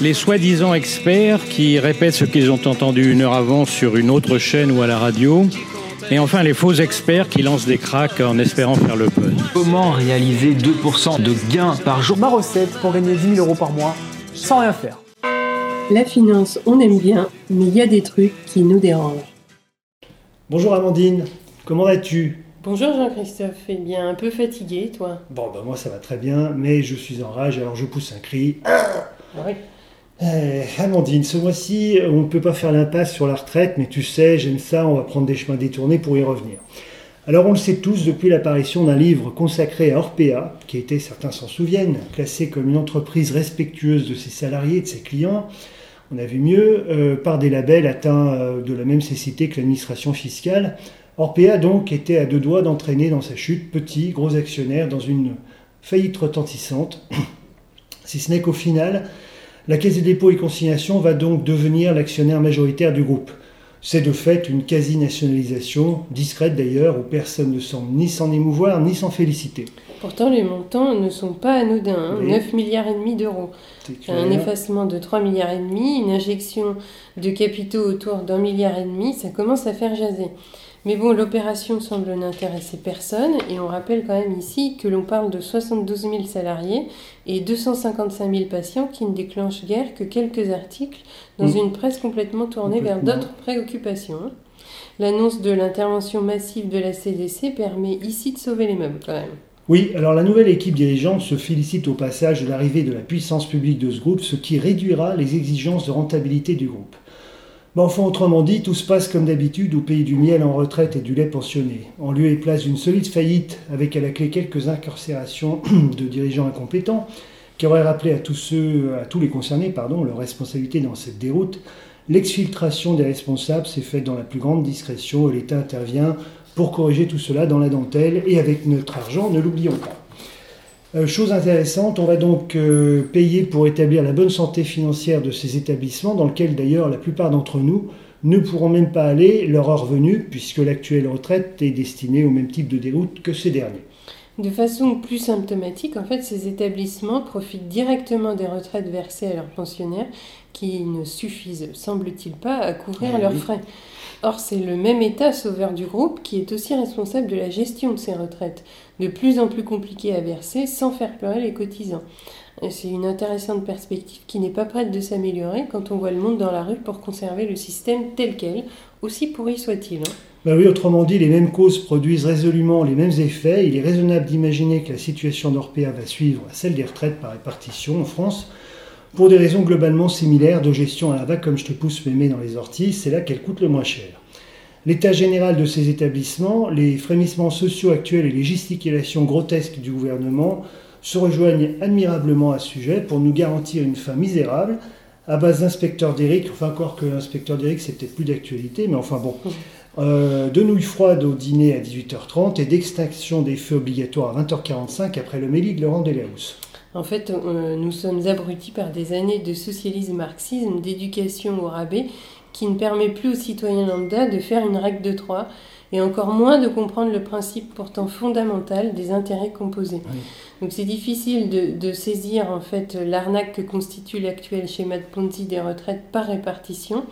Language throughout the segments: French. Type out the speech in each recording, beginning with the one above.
les soi-disant experts qui répètent ce qu'ils ont entendu une heure avant sur une autre chaîne ou à la radio. Et enfin, les faux experts qui lancent des cracks en espérant faire le buzz. Comment réaliser 2% de gains par jour? Ma recette pour gagner 10 000 euros par mois sans rien faire. La finance, on aime bien, mais il y a des trucs qui nous dérangent. Bonjour Amandine, comment vas-tu? Bonjour Jean-Christophe, eh bien un peu fatigué toi Bon, bah moi ça va très bien, mais je suis en rage, alors je pousse un cri. Ah oui. Eh, Amandine, ce mois-ci, on ne peut pas faire l'impasse sur la retraite, mais tu sais, j'aime ça, on va prendre des chemins détournés pour y revenir. Alors on le sait tous depuis l'apparition d'un livre consacré à Orpea, qui été, certains s'en souviennent, classé comme une entreprise respectueuse de ses salariés et de ses clients, on a vu mieux, euh, par des labels atteints euh, de la même cécité que l'administration fiscale. Orpea donc était à deux doigts d'entraîner dans sa chute petit, gros actionnaire dans une faillite retentissante, si ce n'est qu'au final, la Caisse des dépôts et consignations va donc devenir l'actionnaire majoritaire du groupe. C'est de fait une quasi-nationalisation, discrète d'ailleurs, où personne ne semble ni s'en émouvoir ni s'en féliciter. Pourtant les montants ne sont pas anodins, hein, Oui. 9 milliards et demi d'euros. Un effacement de 3 milliards et demi, une injection de capitaux autour d'un milliard et demi, ça commence à faire jaser. Mais bon, l'opération semble n'intéresser personne et on rappelle quand même ici que l'on parle de 72 000 salariés et 255 000 patients qui ne déclenchent guère que quelques articles dans Mm. une presse complètement tournée vers d'autres préoccupations. L'annonce de l'intervention massive de la CDC permet ici de sauver les meubles quand même. Oui, alors la nouvelle équipe dirigeante se félicite au passage de l'arrivée de la puissance publique de ce groupe, ce qui réduira les exigences de rentabilité du groupe. Mais enfin, autrement dit, tout se passe comme d'habitude au pays du miel en retraite et du lait pensionné. En lieu et place d'une solide faillite, avec à la clé quelques incarcérations de dirigeants incompétents, qui auraient rappelé à tous ceux, à tous les concernés, pardon, leur responsabilité dans cette déroute, l'exfiltration des responsables s'est faite dans la plus grande discrétion et l'État intervient pour corriger tout cela dans la dentelle et avec notre argent, ne l'oublions pas. Euh, chose intéressante, on va donc euh, payer pour établir la bonne santé financière de ces établissements, dans lesquels d'ailleurs la plupart d'entre nous ne pourront même pas aller leur heure venue, puisque l'actuelle retraite est destinée au même type de déroute que ces derniers. De façon plus symptomatique, en fait, ces établissements profitent directement des retraites versées à leurs pensionnaires qui ne suffisent, semble-t-il pas, à couvrir Eh leurs oui. frais. Or, c'est le même État sauveur du groupe qui est aussi responsable de la gestion de ces retraites, de plus en plus compliquées à verser sans faire pleurer les cotisants. C'est une intéressante perspective qui n'est pas prête de s'améliorer quand on voit le monde dans la rue pour conserver le système tel quel, aussi pourri soit-il. Ben oui, autrement dit, les mêmes causes produisent résolument les mêmes effets. Il est raisonnable d'imaginer que la situation d'Orpea va suivre celle des retraites par répartition en France, pour des raisons globalement similaires de gestion à la vague, comme je te pousse mémé dans les orties, c'est là qu'elle coûte le moins cher. L'état général de ces établissements, les frémissements sociaux actuels et les gesticulations grotesques du gouvernement se rejoignent admirablement à ce sujet pour nous garantir une fin misérable à base d'inspecteurs d'Eric, enfin encore que l'inspecteur d'Eric c'est peut-être plus d'actualité, mais enfin bon, euh, de nouilles froides au dîner à 18h30 et d'extinction des feux obligatoires à 20h45 après le méli de Laurent Delahousse. En fait, euh, nous sommes abrutis par des années de socialisme-marxisme, d'éducation au rabais, qui ne permet plus aux citoyens lambda de faire une règle de trois, et encore moins de comprendre le principe pourtant fondamental des intérêts composés. Oui. Donc c'est difficile de, de saisir en fait l'arnaque que constitue l'actuel schéma de Ponzi des retraites par répartition.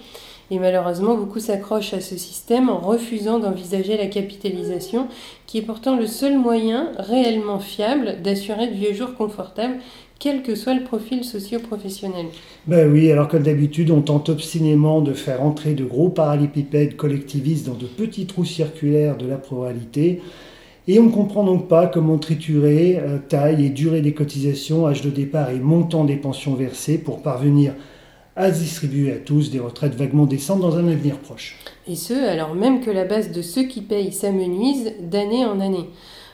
Et malheureusement, beaucoup s'accrochent à ce système en refusant d'envisager la capitalisation, qui est pourtant le seul moyen réellement fiable d'assurer de vieux jours confortables, quel que soit le profil socio-professionnel. Ben oui, alors comme d'habitude, on tente obstinément de faire entrer de gros parallépipèdes collectivistes dans de petits trous circulaires de la pluralité. Et on ne comprend donc pas comment triturer euh, taille et durée des cotisations, âge de départ et montant des pensions versées pour parvenir à distribuer à tous des retraites vaguement décentes dans un avenir proche. Et ce, alors même que la base de ceux qui payent s'amenuise d'année en année.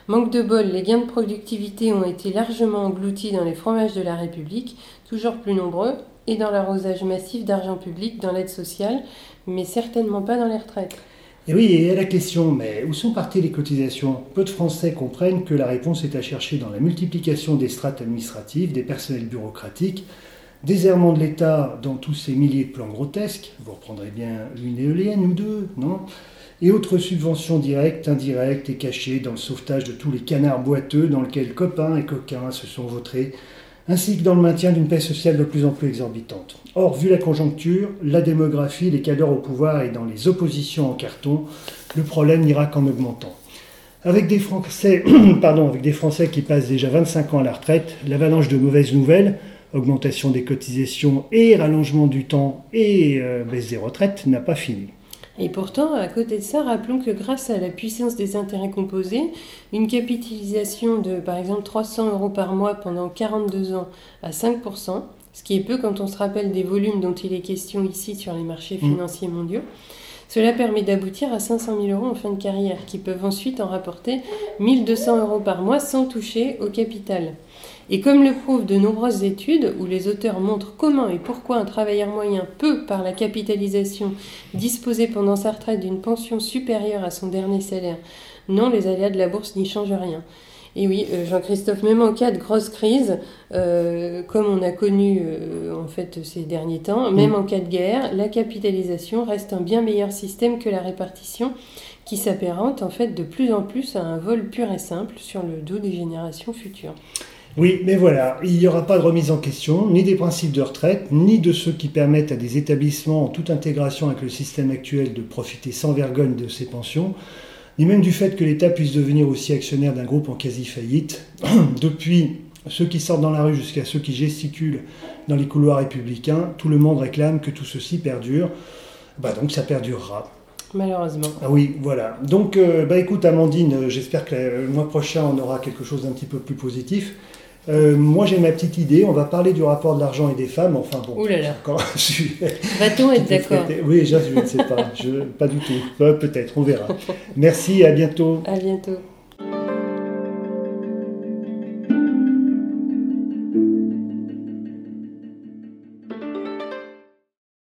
Manque de bol, les gains de productivité ont été largement engloutis dans les fromages de la République, toujours plus nombreux, et dans l'arrosage massif d'argent public dans l'aide sociale, mais certainement pas dans les retraites. Et oui, et à la question, mais où sont parties les cotisations? Peu de Français comprennent que la réponse est à chercher dans la multiplication des strates administratives, des personnels bureaucratiques, des errements de l'État dans tous ces milliers de plans grotesques, vous reprendrez bien une éolienne ou deux, non? Et autres subventions directes, indirectes et cachées dans le sauvetage de tous les canards boiteux dans lesquels copains et coquins se sont vautrés ainsi que dans le maintien d'une paix sociale de plus en plus exorbitante. Or, vu la conjoncture, la démographie, les cadres au pouvoir et dans les oppositions en carton, le problème n'ira qu'en augmentant. Avec des, Français, pardon, avec des Français qui passent déjà 25 ans à la retraite, l'avalanche de mauvaises nouvelles, augmentation des cotisations et rallongement du temps et euh, baisse des retraites, n'a pas fini. Et pourtant, à côté de ça, rappelons que grâce à la puissance des intérêts composés, une capitalisation de par exemple 300 euros par mois pendant 42 ans à 5%, ce qui est peu quand on se rappelle des volumes dont il est question ici sur les marchés mm. financiers mondiaux, cela permet d'aboutir à 500 000 euros en fin de carrière, qui peuvent ensuite en rapporter 1200 euros par mois sans toucher au capital. Et comme le prouvent de nombreuses études où les auteurs montrent comment et pourquoi un travailleur moyen peut, par la capitalisation, disposer pendant sa retraite d'une pension supérieure à son dernier salaire, non, les aléas de la bourse n'y changent rien. Et oui, euh, Jean-Christophe, même en cas de grosse crise, euh, comme on a connu euh, en fait ces derniers temps, même mm. en cas de guerre, la capitalisation reste un bien meilleur système que la répartition, qui s'apparente en fait de plus en plus à un vol pur et simple sur le dos des générations futures. Oui, mais voilà, il n'y aura pas de remise en question, ni des principes de retraite, ni de ceux qui permettent à des établissements en toute intégration avec le système actuel de profiter sans vergogne de ces pensions, ni même du fait que l'État puisse devenir aussi actionnaire d'un groupe en quasi-faillite. Depuis ceux qui sortent dans la rue jusqu'à ceux qui gesticulent dans les couloirs républicains, tout le monde réclame que tout ceci perdure. Bah donc ça perdurera. Malheureusement. Ah oui, voilà. Donc, euh, bah écoute, Amandine, j'espère que le mois prochain, on aura quelque chose d'un petit peu plus positif. Euh, moi, j'ai ma petite idée. On va parler du rapport de l'argent et des femmes. Enfin bon. Ouh là là. Va-t-on être d'accord Oui, je ne sais pas. pas du tout. Peut-être. On verra. Merci. À bientôt. À bientôt.